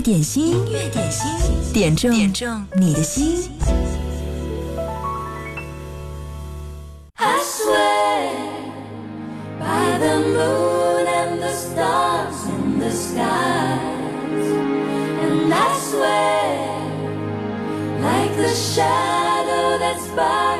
乐点心，音乐点心，点中点中你的心。I swear by the moon and the stars in the skies, and I swear like the shadow that's by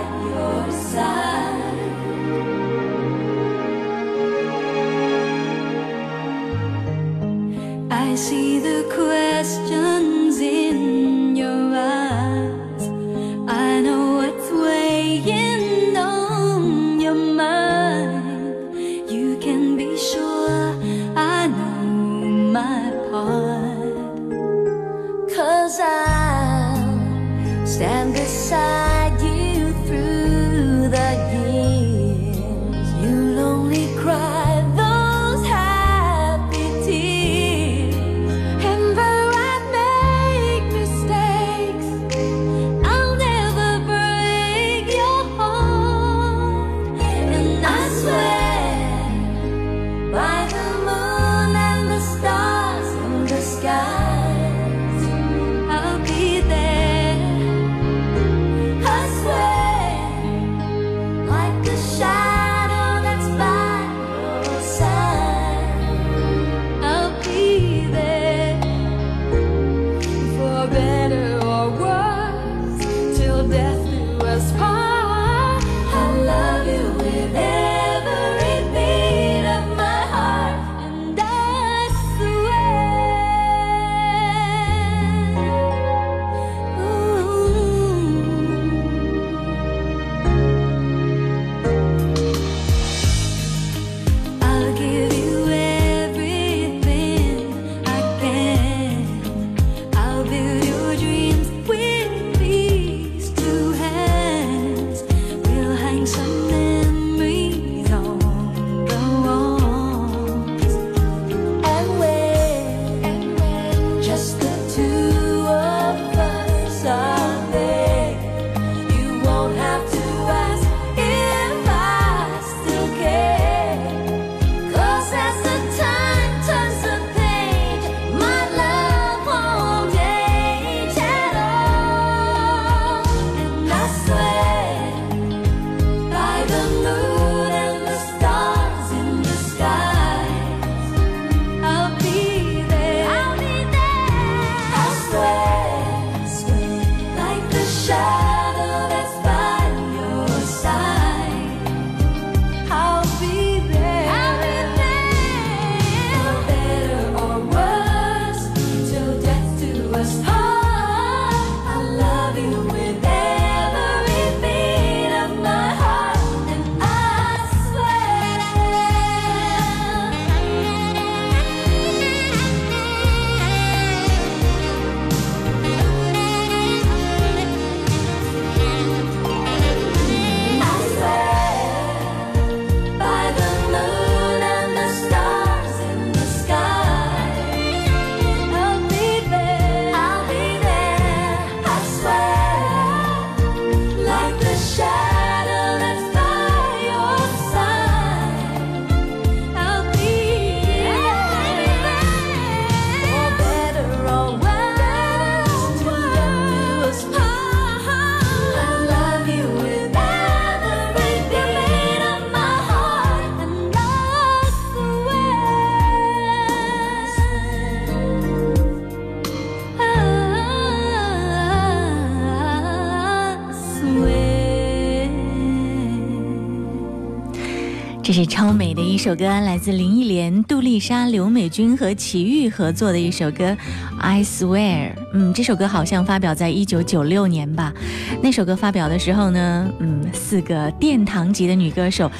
首歌，来自林忆莲、杜丽莎、刘美君和齐豫合作的一首歌《I Swear》。嗯，这首歌好像发表在一九九六年吧。那首歌发表的时候呢，嗯，四个殿堂级的女歌手。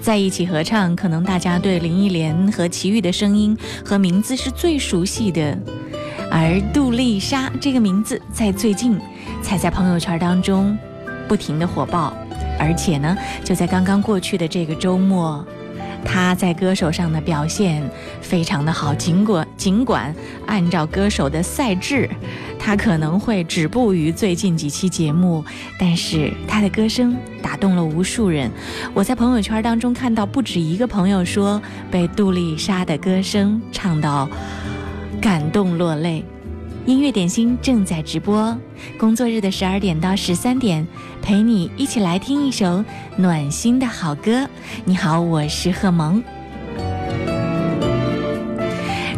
在一起合唱，可能大家对林忆莲和齐豫的声音和名字是最熟悉的，而杜丽莎这个名字在最近才在朋友圈当中不停的火爆。而且呢，就在刚刚过去的这个周末，他在歌手上的表现非常的好。尽管尽管按照歌手的赛制，他可能会止步于最近几期节目，但是他的歌声打动了无数人。我在朋友圈当中看到不止一个朋友说被杜丽莎的歌声唱到感动落泪。音乐点心正在直播，工作日的十二点到十三点，陪你一起来听一首暖心的好歌。你好，我是贺萌。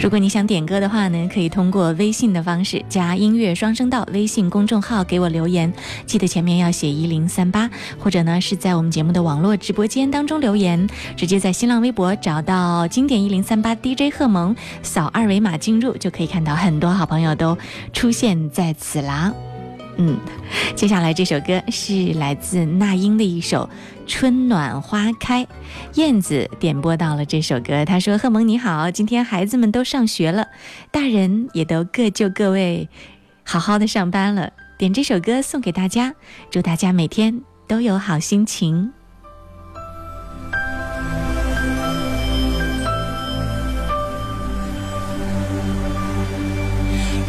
如果你想点歌的话呢，可以通过微信的方式加音乐双声道微信公众号给我留言，记得前面要写一零三八，或者呢是在我们节目的网络直播间当中留言，直接在新浪微博找到经典一零三八 DJ 贺萌，扫二维码进入就可以看到很多好朋友都出现在此啦。嗯，接下来这首歌是来自那英的一首《春暖花开》，燕子点播到了这首歌。他说：“贺萌你好，今天孩子们都上学了，大人也都各就各位，好好的上班了。点这首歌送给大家，祝大家每天都有好心情。”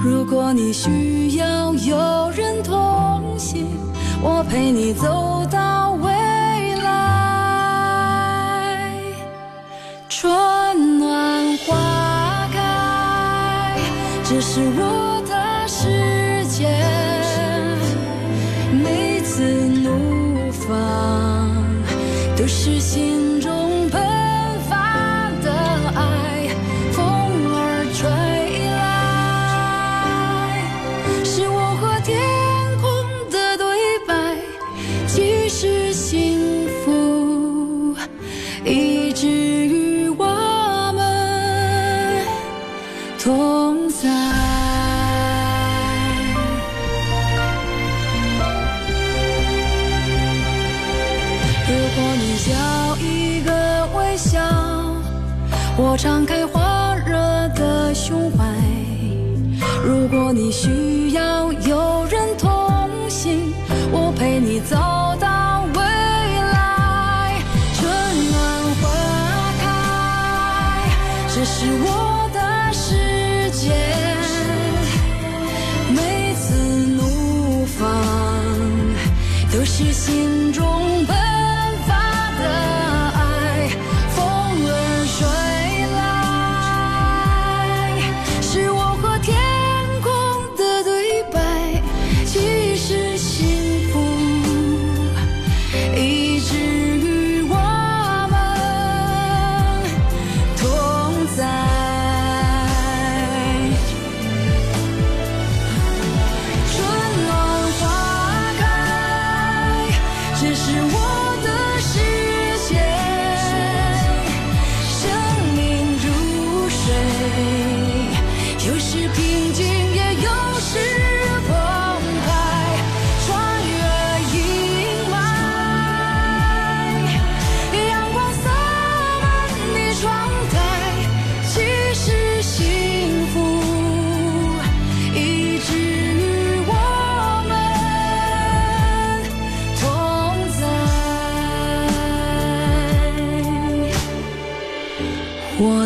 如果你需要有人同行，我陪你走到未来。春暖花开，这是我的世界。一直与我们同在。如果你要一个微笑，我敞开怀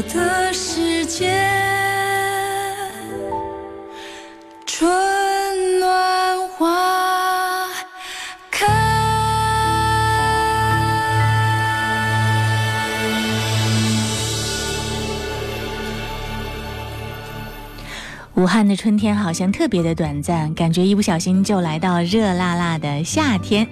的世界，春武汉的春天好像特别的短暂，感觉一不小心就来到热辣辣的夏天。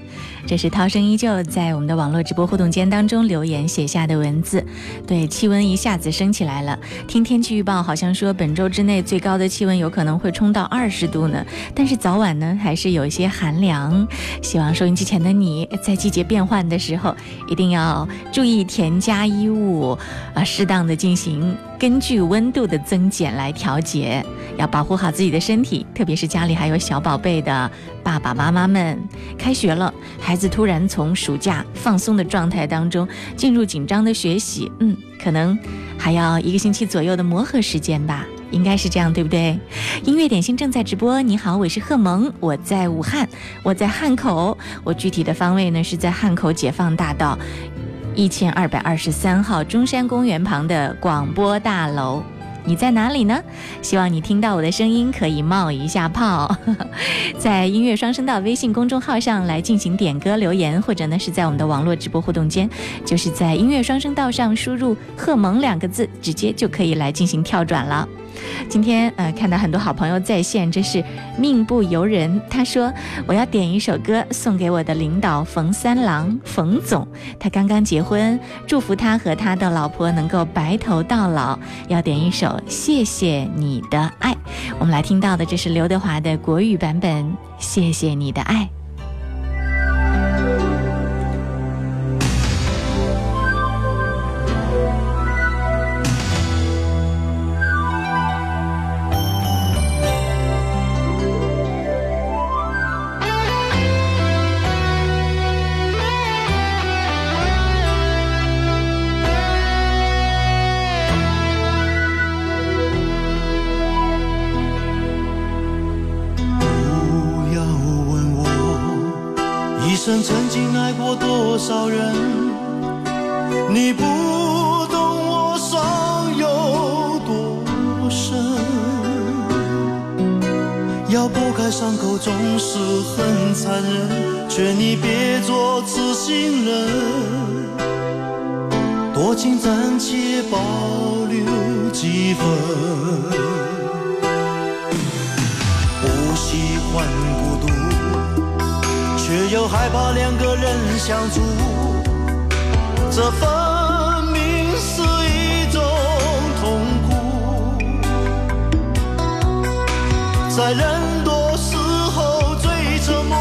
这是涛声依旧在我们的网络直播互动间当中留言写下的文字。对，气温一下子升起来了。听天气预报好像说本周之内最高的气温有可能会冲到二十度呢，但是早晚呢还是有一些寒凉。希望收音机前的你在季节变换的时候一定要注意添加衣物，啊，适当的进行根据温度的增减来调节，要保护好自己的身体，特别是家里还有小宝贝的爸爸妈妈们。开学了，孩子突然从暑假放松的状态当中进入紧张的学习，嗯，可能还要一个星期左右的磨合时间吧。应该是这样，对不对？音乐点心正在直播。你好，我是贺萌，我在武汉，我在汉口，我具体的方位呢是在汉口解放大道一千二百二十三号中山公园旁的广播大楼。你在哪里呢？希望你听到我的声音可以冒一下泡，在音乐双声道微信公众号上来进行点歌留言，或者呢是在我们的网络直播互动间，就是在音乐双声道上输入“贺萌”两个字，直接就可以来进行跳转了。今天呃，看到很多好朋友在线，真是命不由人。他说我要点一首歌送给我的领导冯三郎，冯总，他刚刚结婚，祝福他和他的老婆能够白头到老。要点一首《谢谢你的爱》，我们来听到的这是刘德华的国语版本，《谢谢你的爱》。生曾经爱过多少人，你不懂我伤有多深。要剥开伤口总是很残忍，劝你别做痴心人，多情暂且保留几分。不喜欢孤独，又害怕两个人相处，这分明是一种痛苦。在人多时候最沉默，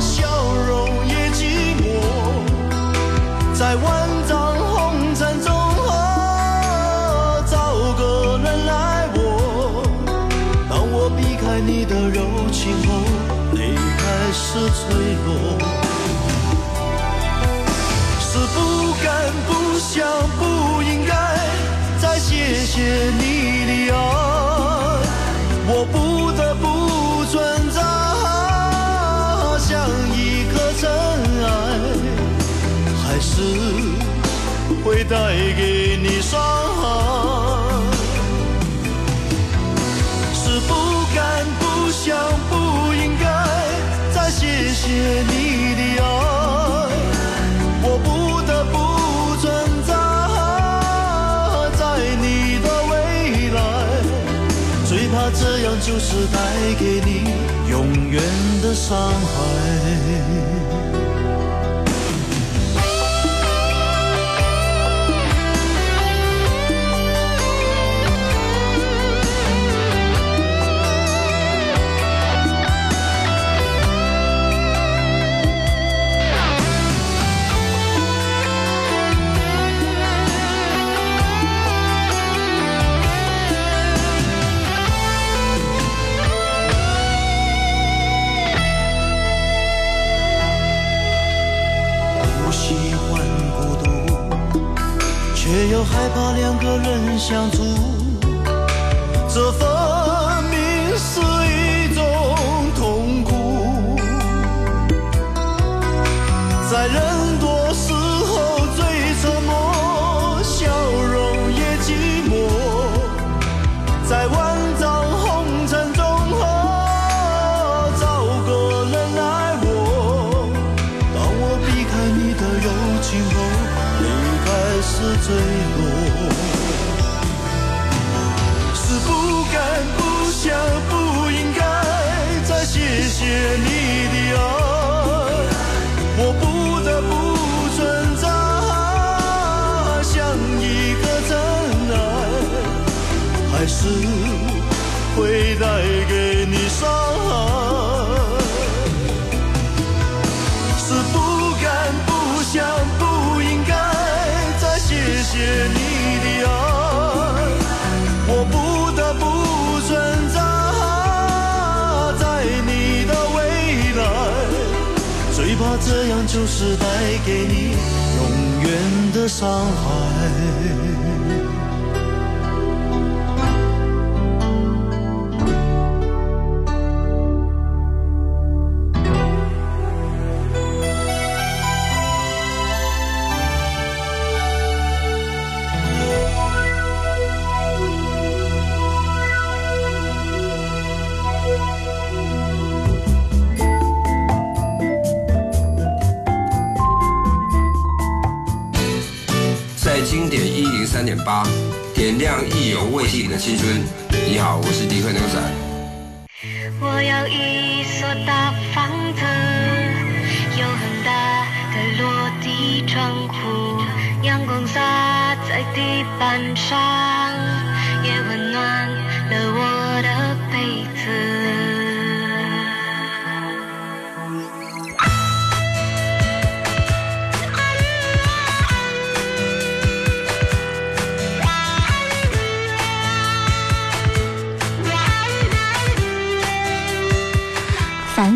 笑容也寂寞，在是脆弱。是不敢、不想、不应该再谢谢你的爱，我不得不存在，像一颗尘埃，还是会带给远的伤害。两个人相处，会带给你伤害。是不敢、不想、不应该再谢谢你的爱，我不得不存在在你的未来，最怕这样就是带给你永远的伤害。亮意犹未尽的青春。你好，我是迪克牛仔。我要一所大房子，有很大的落地窗户，阳光洒在地板上，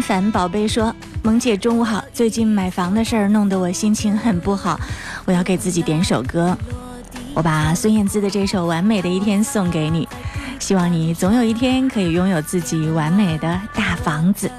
凡宝贝说：“萌姐中午好，最近买房的事儿弄得我心情很不好，我要给自己点首歌，我把孙燕姿的这首《完美的一天》送给你，希望你总有一天可以拥有自己完美的大房子。”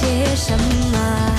些什么。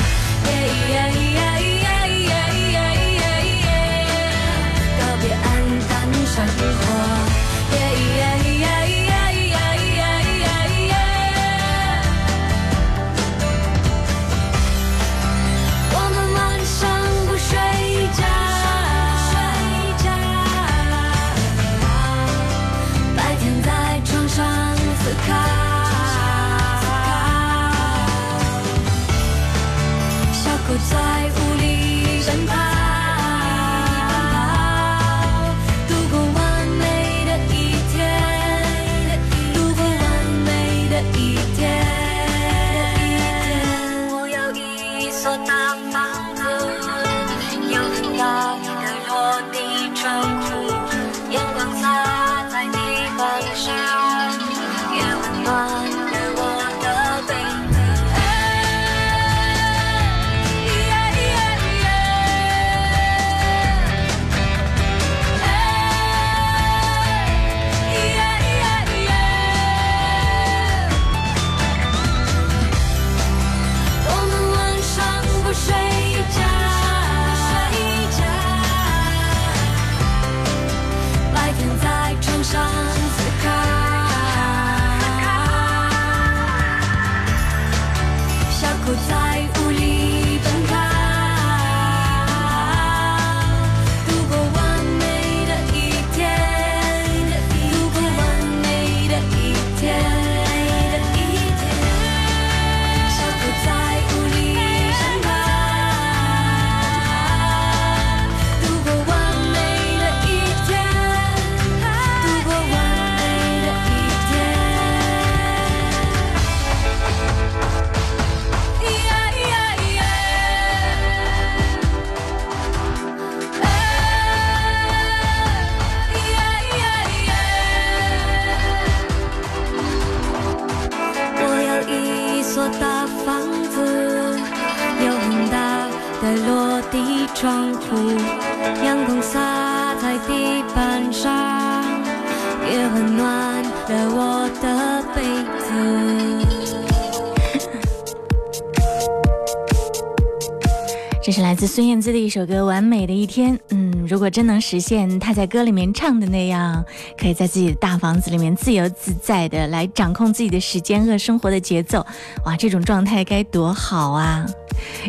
孙燕姿的一首歌《完美的一天》。嗯，如果真能实现她在歌里面唱的那样，可以在自己的大房子里面自由自在的来掌控自己的时间和生活的节奏，哇，这种状态该多好啊！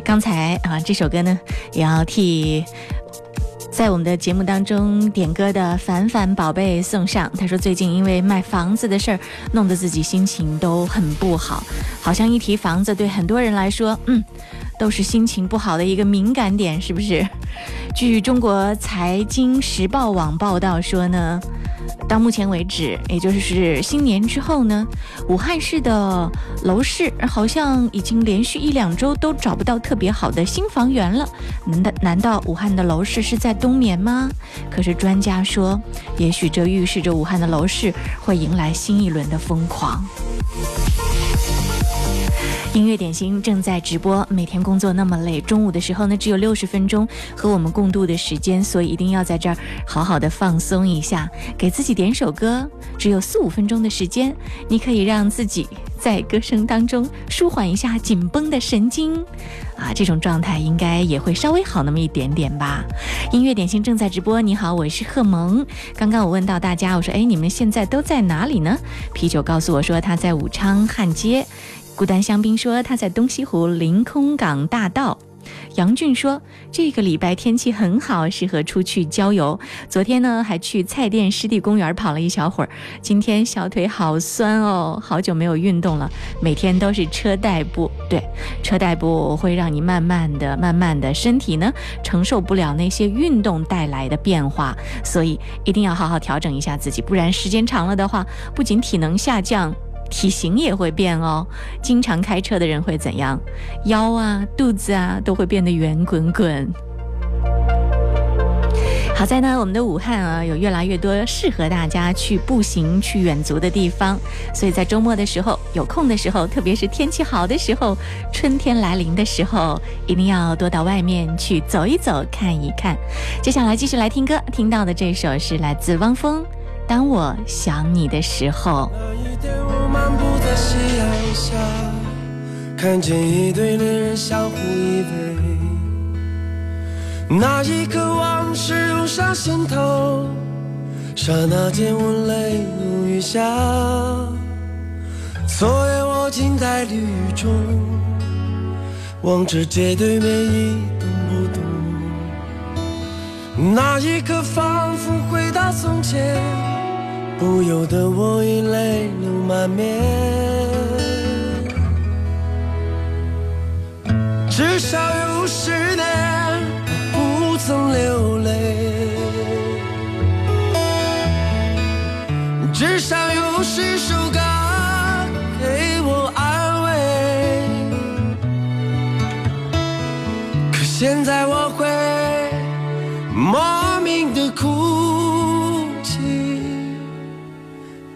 刚才啊，这首歌呢，也要替。在我们的节目当中点歌的凡凡宝贝送上，他说最近因为卖房子的事儿，弄得自己心情都很不好，好像一提房子对很多人来说，嗯，都是心情不好的一个敏感点，是不是？据中国财经时报网报道说呢。到目前为止，也就是新年之后呢，武汉市的楼市好像已经连续一两周都找不到特别好的新房源了。难道难道武汉的楼市是在冬眠吗？可是专家说，也许这预示着武汉的楼市会迎来新一轮的疯狂。音乐点心正在直播，每天工作那么累，中午的时候呢只有六十分钟和我们共度的时间，所以一定要在这儿好好的放松一下，给自己点首歌，只有四五分钟的时间，你可以让自己在歌声当中舒缓一下紧绷的神经，啊，这种状态应该也会稍微好那么一点点吧。音乐点心正在直播，你好，我是贺萌。刚刚我问到大家，我说，哎，你们现在都在哪里呢？啤酒告诉我说他在武昌汉街。孤单香槟说他在东西湖临空港大道。杨俊说这个礼拜天气很好，适合出去郊游。昨天呢还去菜店湿地公园跑了一小会儿，今天小腿好酸哦，好久没有运动了，每天都是车代步。对，车代步会让你慢慢的、慢慢的身体呢承受不了那些运动带来的变化，所以一定要好好调整一下自己，不然时间长了的话，不仅体能下降。体型也会变哦，经常开车的人会怎样？腰啊、肚子啊都会变得圆滚滚。好在呢，我们的武汉啊，有越来越多适合大家去步行、去远足的地方，所以在周末的时候、有空的时候，特别是天气好的时候，春天来临的时候，一定要多到外面去走一走、看一看。接下来继续来听歌，听到的这首是来自汪峰，《当我想你的时候》。夕阳下，看见一对恋人相互依偎。那一刻往事涌上心头，刹那间我泪如雨下。昨夜我静在绿雨中，望着街对面一动不动。那一刻仿佛回到从前。不由得我已泪流满面。至少有十年我不曾流泪，至少有十首歌给我安慰。可现在我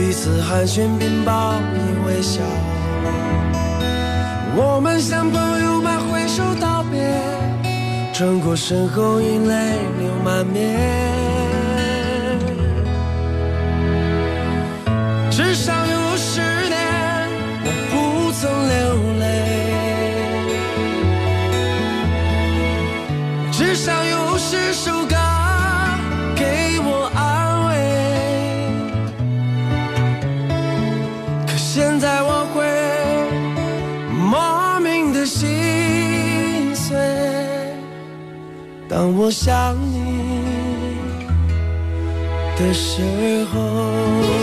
彼此寒暄并报以微笑，我们像朋友般挥手道别，转过身后已泪流满面。想你的时候。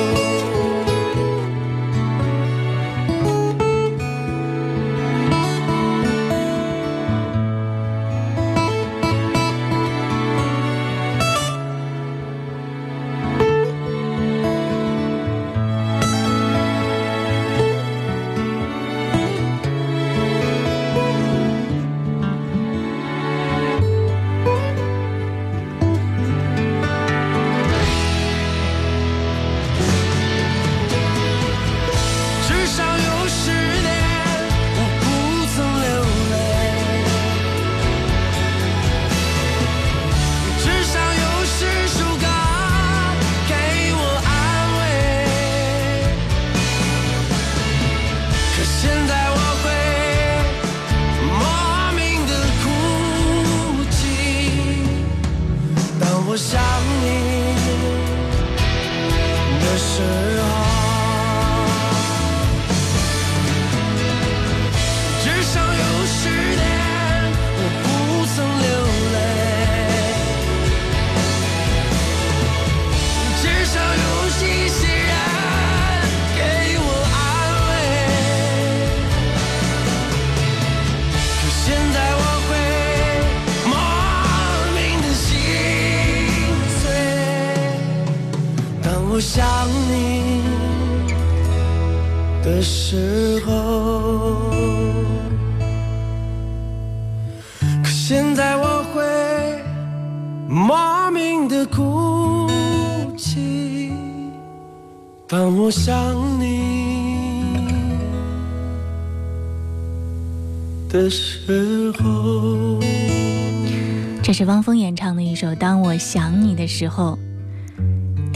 想你的时候。我想你的时候。可现在我会莫名的哭泣，当我想你的时候。这是汪峰演唱的一首《当我想你的时候》。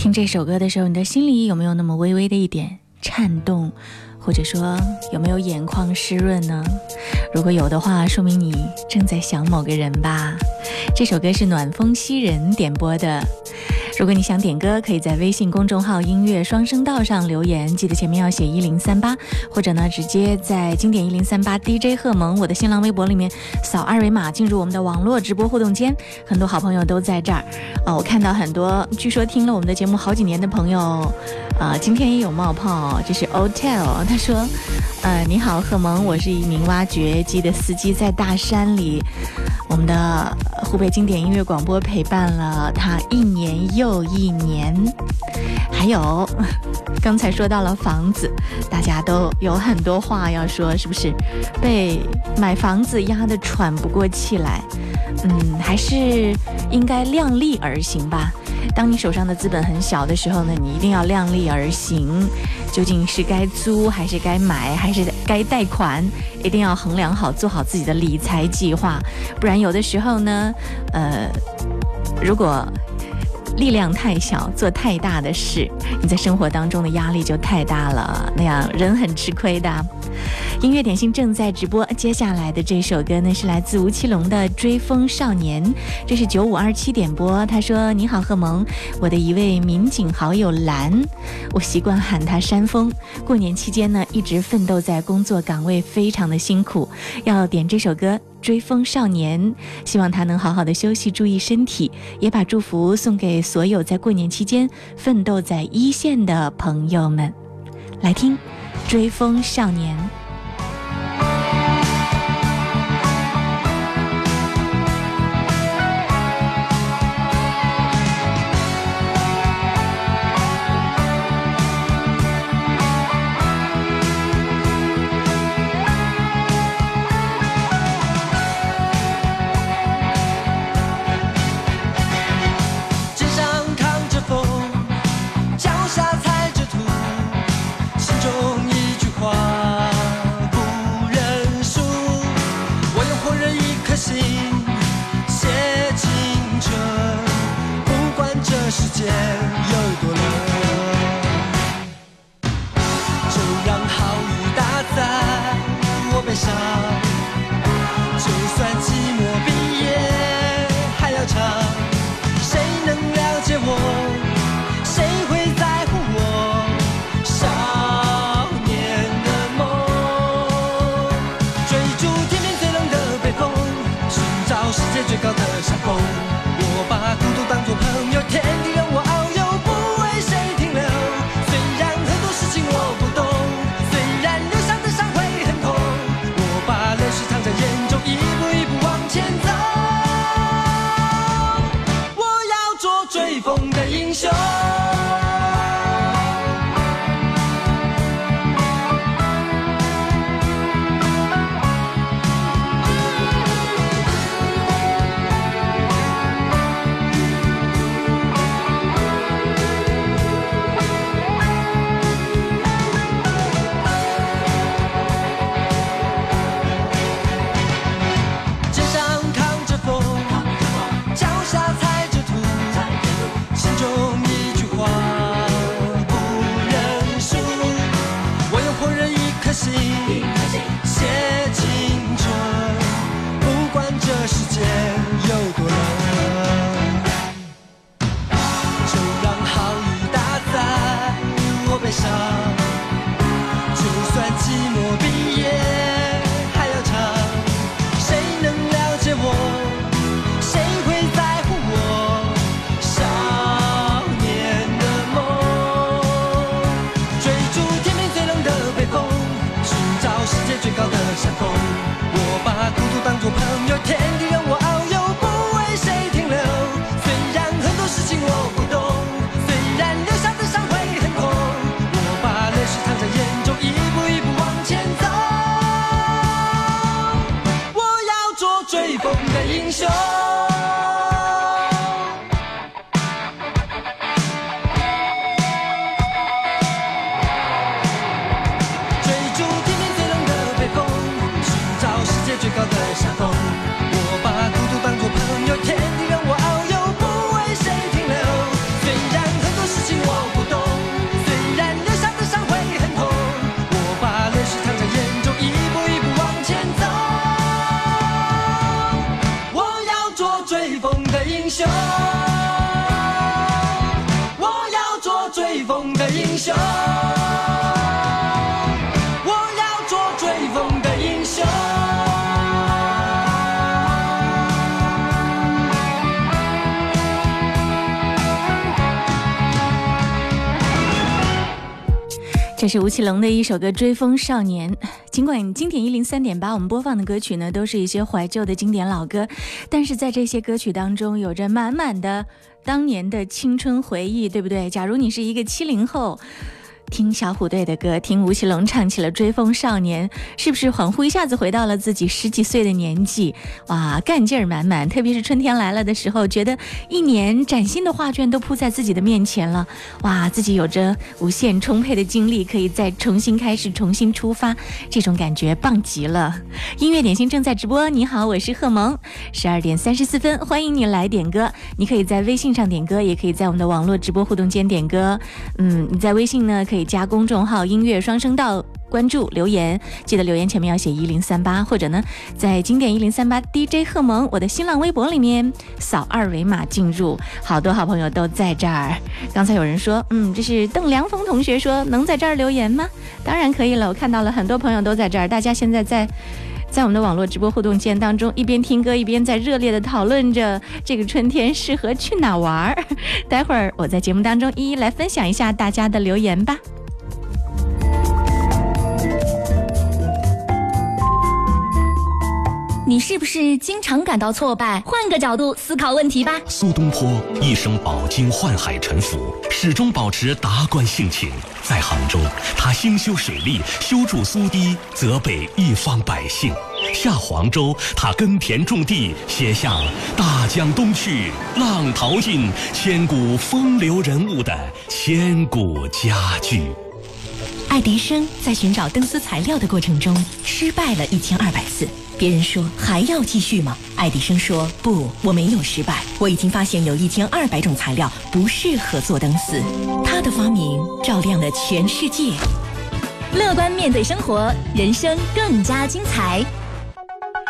听这首歌的时候，你的心里有没有那么微微的一点颤动，或者说有没有眼眶湿润呢？如果有的话，说明你正在想某个人吧。这首歌是暖风袭人点播的。如果你想点歌，可以在微信公众号“音乐双声道”上留言，记得前面要写一零三八，或者呢直接在经典一零三八 DJ 贺蒙我的新浪微博里面扫二维码进入我们的网络直播互动间，很多好朋友都在这儿。呃，我看到很多据说听了我们的节目好几年的朋友，啊、今天也有冒泡，这是 Otel，他说，呃，你好，贺蒙，我是一名挖掘机的司机，在大山里，我们的湖北经典音乐广播陪伴了他一年又一年。还有，刚才说到了房子，大家都有很多话要说，是不是？被买房子压得喘不过气来，嗯，还是应该量力而行吧。当你手上的资本很小的时候呢，你一定要量力而行。究竟是该租还是该买，还是该贷款，一定要衡量好，做好自己的理财计划。不然有的时候呢，呃，如果力量太小，做太大的事，你在生活当中的压力就太大了，那样人很吃亏的。音乐点心正在直播，接下来的这首歌呢是来自吴奇隆的《追风少年》，这是九五二七点播。他说：“你好，贺萌，我的一位民警好友兰，我习惯喊他山峰。过年期间呢，一直奋斗在工作岗位，非常的辛苦，要点这首歌。”追风少年，希望他能好好的休息，注意身体，也把祝福送给所有在过年期间奋斗在一线的朋友们。来听《追风少年》。是吴奇隆的一首歌《追风少年》。尽管经典一零三点八，我们播放的歌曲呢都是一些怀旧的经典老歌，但是在这些歌曲当中，有着满满的当年的青春回忆，对不对？假如你是一个七零后。听小虎队的歌，听吴奇隆唱起了《追风少年》，是不是恍惚一下子回到了自己十几岁的年纪？哇，干劲儿满满！特别是春天来了的时候，觉得一年崭新的画卷都铺在自己的面前了。哇，自己有着无限充沛的精力，可以再重新开始、重新出发，这种感觉棒极了！音乐点心正在直播，你好，我是贺萌，十二点三十四分，欢迎你来点歌。你可以在微信上点歌，也可以在我们的网络直播互动间点歌。嗯，你在微信呢可以加公众号“音乐双声道”。关注留言，记得留言前面要写一零三八，或者呢，在经典一零三八 DJ 贺萌我的新浪微博里面扫二维码进入，好多好朋友都在这儿。刚才有人说，嗯，这是邓良峰同学说，能在这儿留言吗？当然可以了，我看到了很多朋友都在这儿，大家现在在。在我们的网络直播互动间当中，一边听歌一边在热烈的讨论着这个春天适合去哪玩儿。待会儿我在节目当中一一来分享一下大家的留言吧。你是不是经常感到挫败？换个角度思考问题吧。苏东坡一生饱经宦海沉浮，始终保持达观性情。在杭州，他兴修水利，修筑苏堤，泽北一方百姓；下黄州，他耕田种地，写下“大江东去，浪淘尽，千古风流人物”的千古佳句。爱迪生在寻找灯丝材料的过程中失败了一千二百次。别人说还要继续吗？爱迪生说不，我没有失败，我已经发现有一千二百种材料不适合做灯丝。他的发明照亮了全世界。乐观面对生活，人生更加精彩。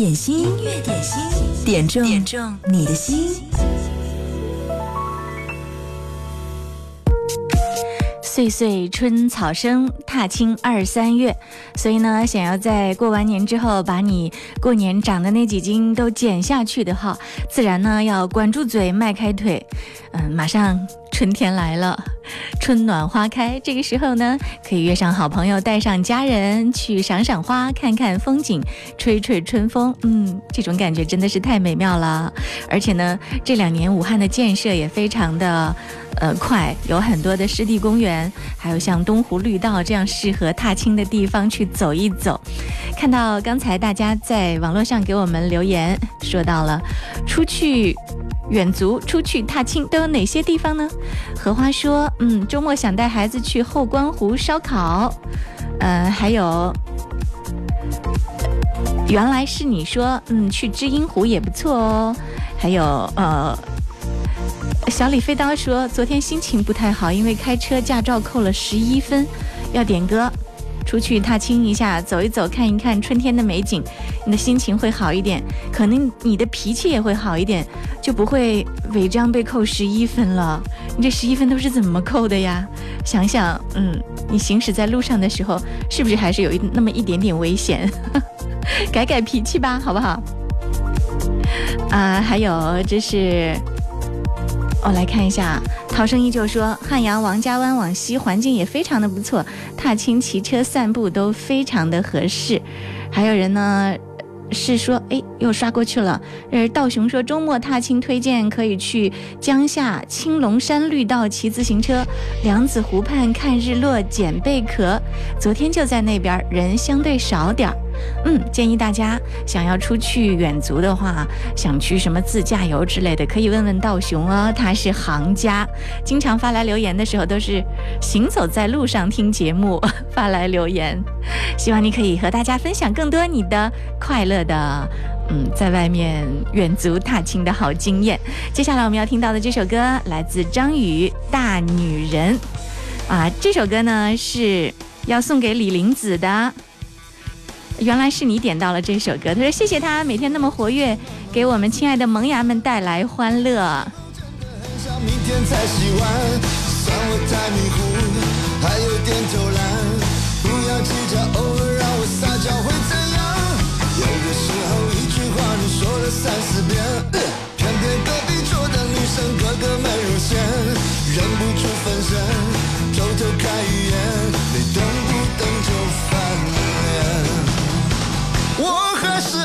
点心，音乐点心，点中点中你的心。岁岁春草生，踏青二三月。所以呢，想要在过完年之后把你过年长的那几斤都减下去的话，自然呢要管住嘴，迈开腿。嗯，马上春天来了，春暖花开，这个时候呢，可以约上好朋友，带上家人去赏赏花，看看风景，吹吹春风。嗯，这种感觉真的是太美妙了。而且呢，这两年武汉的建设也非常的。呃，快有很多的湿地公园，还有像东湖绿道这样适合踏青的地方去走一走。看到刚才大家在网络上给我们留言，说到了出去远足、出去踏青都有哪些地方呢？荷花说，嗯，周末想带孩子去后关湖烧烤，呃，还有原来是你说，嗯，去知音湖也不错哦，还有呃。小李飞刀说：“昨天心情不太好，因为开车驾照扣了十一分，要点歌，出去踏青一下，走一走，看一看春天的美景，你的心情会好一点，可能你的脾气也会好一点，就不会违章被扣十一分了。你这十一分都是怎么扣的呀？想想，嗯，你行驶在路上的时候，是不是还是有一那么一点点危险？改改脾气吧，好不好？”啊、还有这是，我来看一下，涛声依旧说，汉阳王家湾往西环境也非常的不错，踏青、骑车、散步都非常的合适。还有人呢。是说，哎，又刷过去了。呃，道雄说，周末踏青推荐可以去江夏青龙山绿道骑自行车，梁子湖畔看日落捡贝壳。昨天就在那边，人相对少点儿。嗯，建议大家想要出去远足的话，想去什么自驾游之类的，可以问问道雄哦，他是行家，经常发来留言的时候都是行走在路上听节目发来留言，希望你可以和大家分享更多你的快乐的。嗯，在外面远足踏青的好经验。接下来我们要听到的这首歌来自张宇《大女人》啊，这首歌呢是要送给李玲子的。原来是你点到了这首歌，他说谢谢他每天那么活跃，给我们亲爱的萌芽们带来欢乐。很想明天才洗完，算我太迷糊，还有点偷懒。不要计较，偶尔让我撒娇会怎样？有的时候一句话你说了三四遍，偏偏隔壁桌的女生个个美如仙，忍不住分神，偷偷看一眼，可是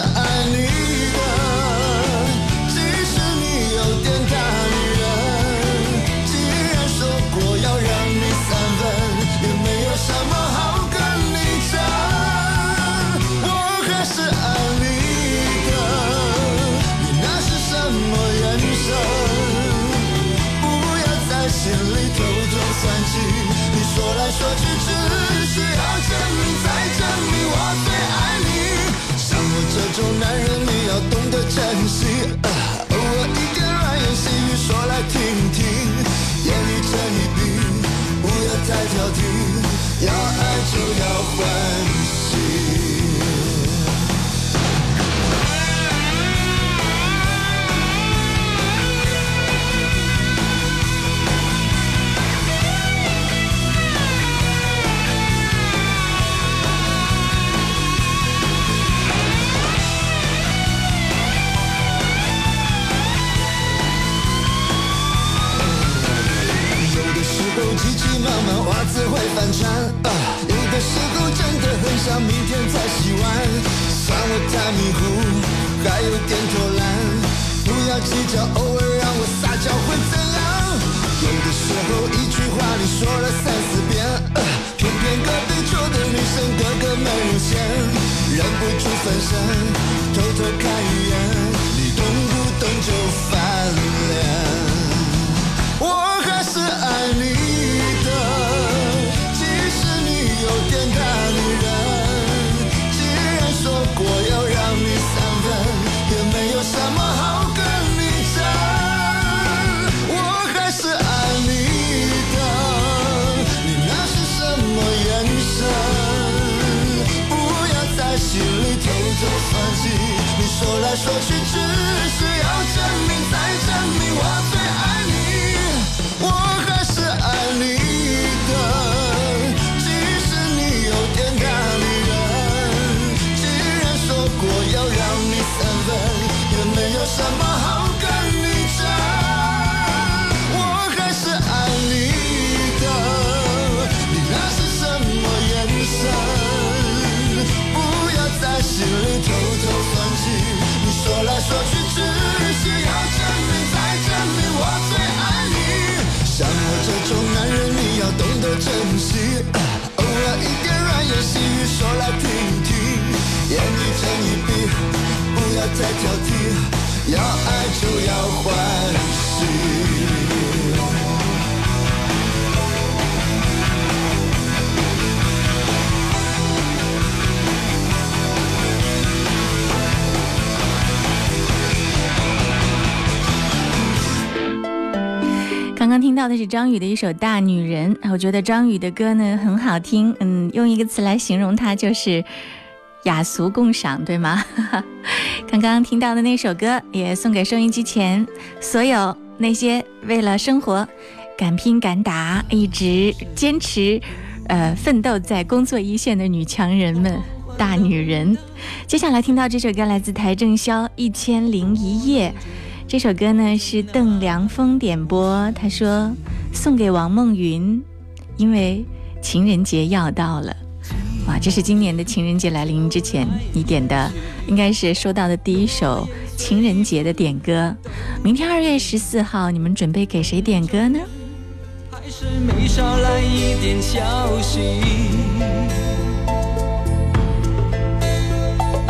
男人，你要懂得珍惜。啊偶尔一点软言细语说来听急急忙忙，袜子会翻船啊；有的时候真的很想明天再洗碗，算我太迷糊，还有点偷懒。不要计较，偶尔让我撒娇会怎样？有的时候一句话你说了三四遍，啊偏偏隔壁桌的女生个个美如仙，忍不住分神，偷偷看一眼，你动不动就翻脸。我还是爱你说来说去只是要证明，再证明我不要太挑剔，要爱就要欢喜。刚刚听到的是张宇的一首《大女人》，我觉得张宇的歌呢很好听，嗯，用一个词来形容它就是雅俗共赏，对吗？刚刚听到的那首歌也送给收音机前所有那些为了生活敢拼敢打、一直坚持呃奋斗在工作一线的女强人们。大女人。接下来听到这首歌来自邰正宵《一千零一夜》，这首歌呢是邓良峰点播，他说送给王梦云，因为情人节要到了。哇，这是今年的情人节来临之前你点的，应该是收到的第一首情人节的点歌。明天二月十四号，你们准备给谁点歌呢？还是没捎来一点消息。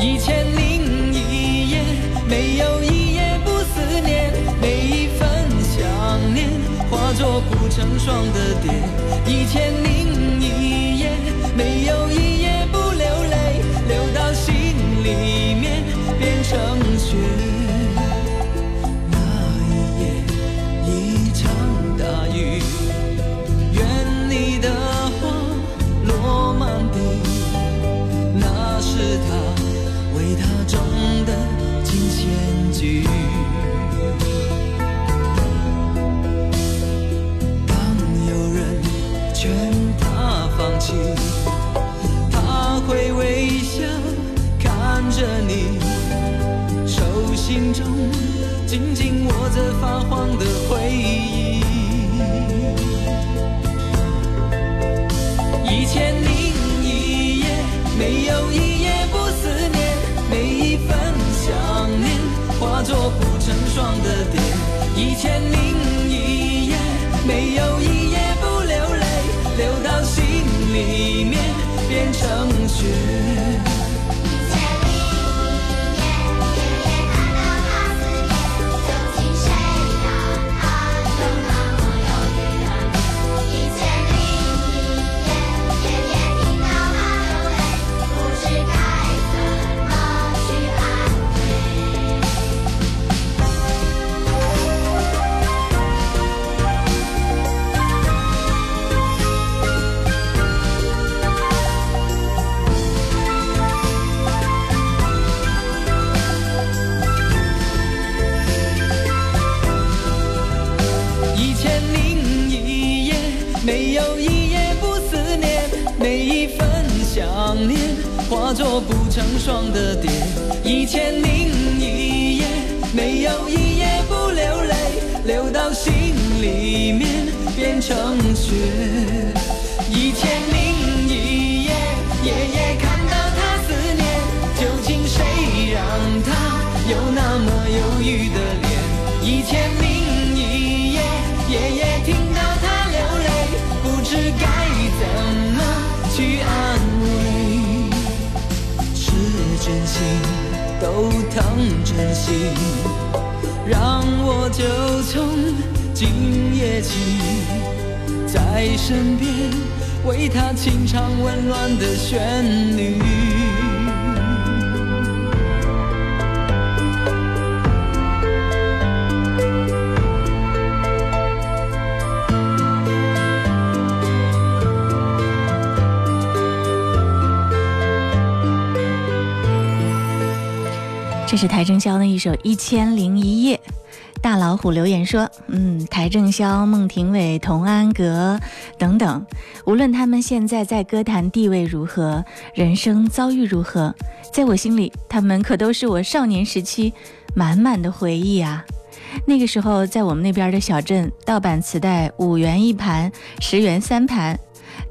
一千零一夜，没有一夜不思念，每一份想念化作不成双的蝶。一千零心中紧紧握着发黄的回忆。一千零一夜，没有一夜不思念，每一份想念化作不成双的蝶。一千零一夜，没有一夜不流泪，流到心里面变成雪。有一夜不思念，每一份想念化作不成双的蝶。一千零一夜，没有一夜不流泪，流到心里面变成雪。一千零一夜，夜夜看到他思念，究竟谁让他有那么忧郁的脸？一千都疼真心，让我就从今夜起，在身边为他清唱温暖的旋律。这是邰正宵的一首《一千零一夜》。大老虎留言说：“嗯，邰正宵、孟庭苇、童安格等等，无论他们现在在歌坛地位如何，人生遭遇如何，在我心里，他们可都是我少年时期满满的回忆啊！那个时候，在我们那边的小镇，盗版磁带五元一盘，十元三盘。”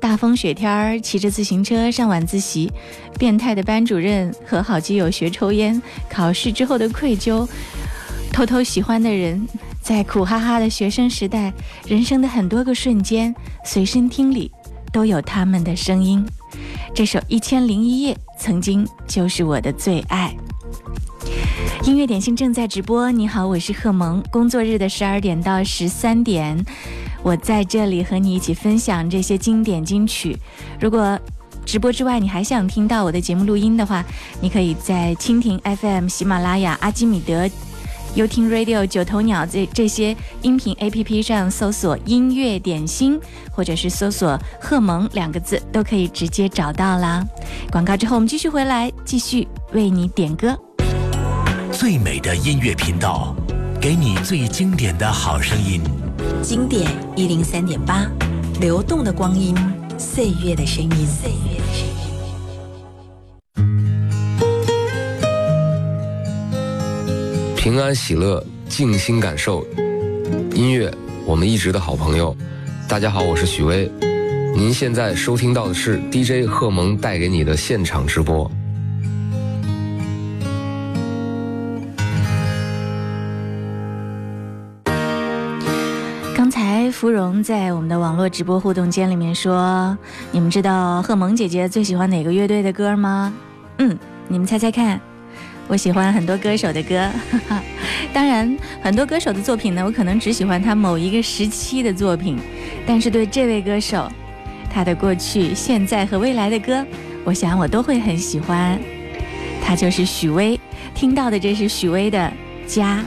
大风雪天儿，骑着自行车上晚自习，变态的班主任和好基友学抽烟，考试之后的愧疚，偷偷喜欢的人，在苦哈哈的学生时代，人生的很多个瞬间，随身听里都有他们的声音。这首《一千零一夜》曾经就是我的最爱。音乐点心正在直播，你好，我是贺萌。工作日的十二点到十三点，我在这里和你一起分享这些经典金曲。如果直播之外你还想听到我的节目录音的话，你可以在蜻蜓 FM、喜马拉雅、阿基米德、优听 Radio、九头鸟这这些音频 APP 上搜索“音乐点心”或者是搜索“贺萌”两个字，都可以直接找到啦。广告之后，我们继续回来，继续为你点歌。最美的音乐频道，给你最经典的好声音。经典一零三点八，流动的光阴，岁月的声音。岁月的声音。平安喜乐，静心感受音乐，我们一直的好朋友。大家好，我是许巍。您现在收听到的是 DJ 贺蒙带给你的现场直播。芙蓉在我们的网络直播互动间里面说：“你们知道贺萌姐姐最喜欢哪个乐队的歌吗？”嗯，你们猜猜看。我喜欢很多歌手的歌，哈哈。当然，很多歌手的作品呢，我可能只喜欢他某一个时期的作品，但是对这位歌手，他的过去、现在和未来的歌，我想我都会很喜欢。他就是许巍，听到的这是许巍的《家》。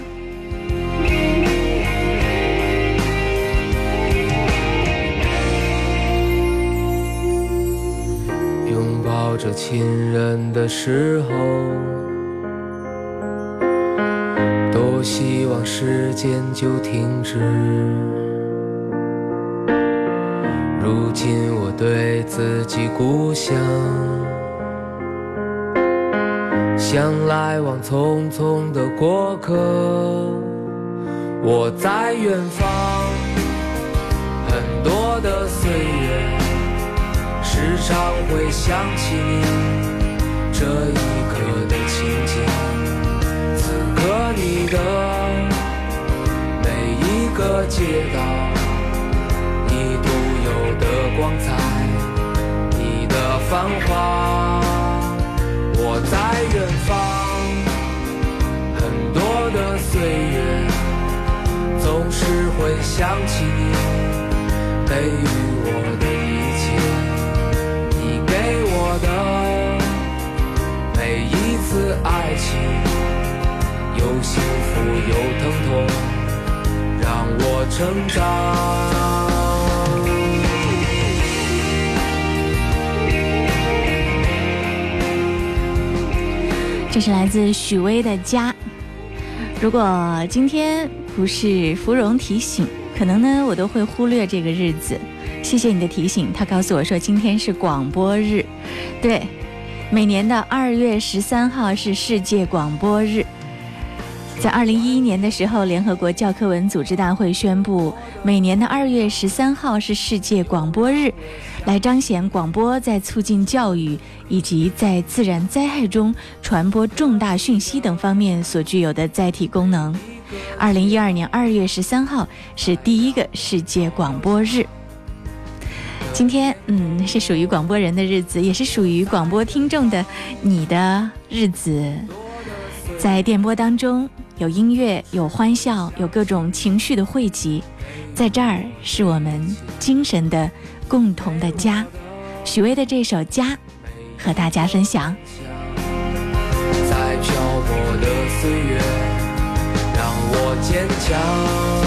亲人的时候，多希望时间就停止。如今我对自己故乡，像来往匆匆的过客。我在远方，很多的岁月。常会想起你这一刻的情景，此刻你的每一个街道，你独有的光彩，你的繁华。我在远方，很多的岁月，总是会想起你给予我的次爱情，有幸福有疼痛，让我成长。这是来自许巍的《家》。如果今天不是芙蓉提醒，可能呢我都会忽略这个日子。谢谢你的提醒，他告诉我说今天是广播日，对，每年的二月十三号是世界广播日。在二零一一年的时候，联合国教科文组织大会宣布，每年的二月十三号是世界广播日，来彰显广播在促进教育以及在自然灾害中传播重大讯息等方面所具有的载体功能。二零一二年二月十三号是第一个世界广播日。今天，嗯，是属于广播人的日子，也是属于广播听众的你的日子。在电波当中，有音乐，有欢笑，有各种情绪的汇集，在这儿是我们精神的共同的家。许巍的这首《家》，和大家分享。在漂泊的岁月，让我坚强。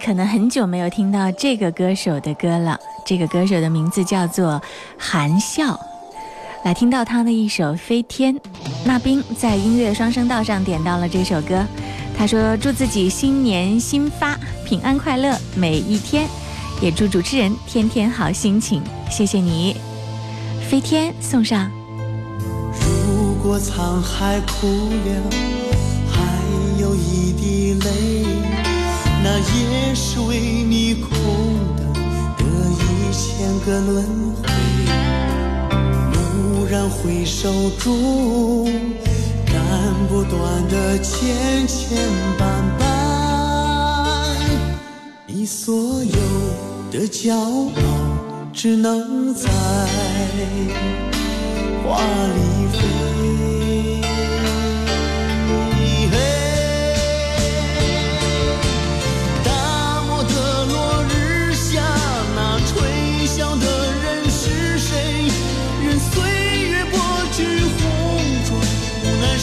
可能很久没有听到这个歌手的歌了。这个歌手的名字叫做韩笑。来听到他的一首《飞天》，那冰在音乐双声道上点到了这首歌。他说：“祝自己新年新发，平安快乐每一天，也祝主持人天天好心情。”谢谢你，《飞天》送上。如果沧海枯了，还有一滴泪，那也是为你空等的一千个轮回。蓦然回首中，斩不断的千千绊绊，你所有的骄傲只能在。花里飞。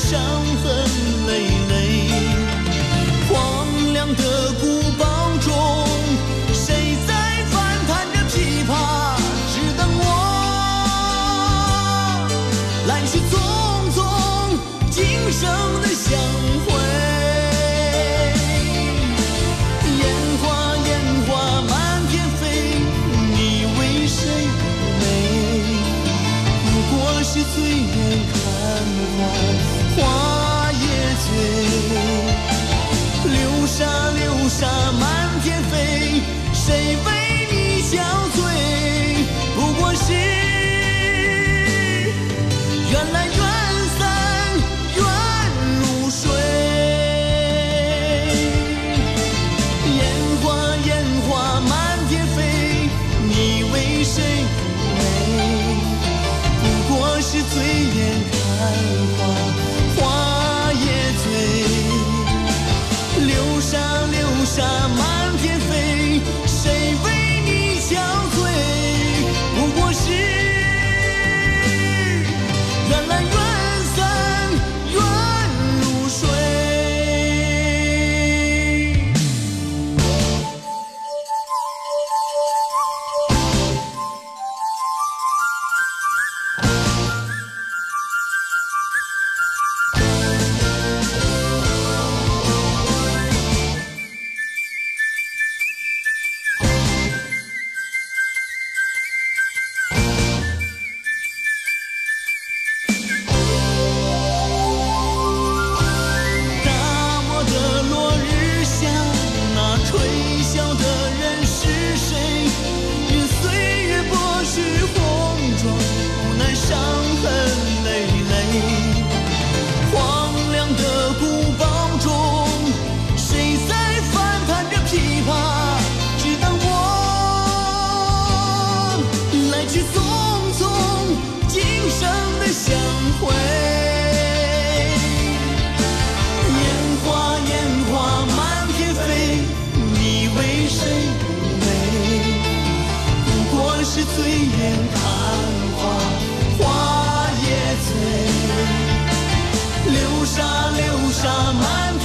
伤痕累累。荒凉的古堡中，谁在翻弹着琵琶？只等我。来去匆匆，今生的相会。烟花烟花满天飞，你为谁美？不过是醉眼看花，花也醉。流沙流沙满天飞，谁为沙满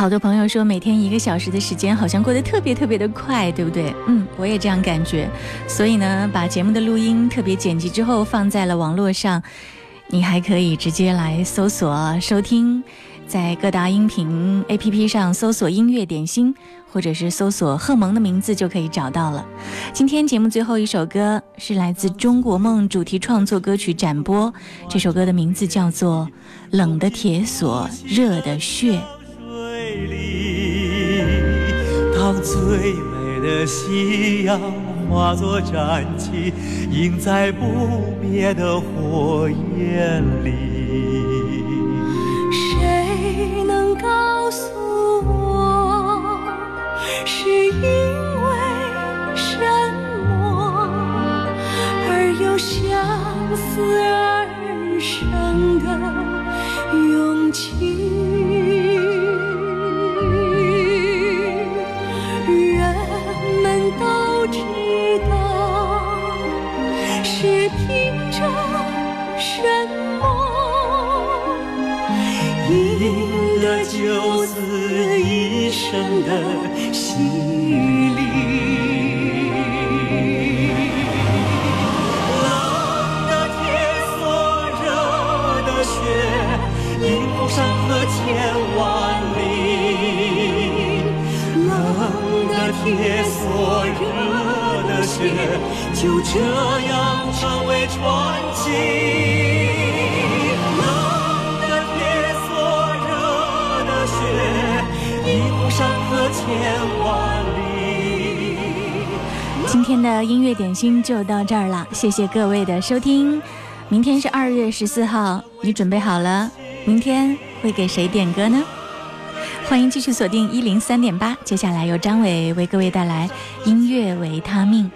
好多朋友说，每天一个小时的时间好像过得特别特别的快，对不对？嗯，我也这样感觉。所以呢，把节目的录音特别剪辑之后放在了网络上，你还可以直接来搜索收听，在各大音频 APP 上搜索“音乐点心”，或者是搜索贺蒙的名字就可以找到了。今天节目最后一首歌是来自《中国梦》主题创作歌曲展播，这首歌的名字叫做《冷的铁锁，热的血》。当最美的夕阳化作战旗，映在不灭的火焰里。谁能告诉的洗礼。冷的铁锁，热的血，一路山河千万里。冷的铁锁，热的血，就这样成为传奇。山河千万里。今天的音乐点心就到这儿了，谢谢各位的收听。明天是二月十四号，你准备好了？明天会给谁点歌呢？欢迎继续锁定一零三点八，接下来由张伟为各位带来音乐维他命。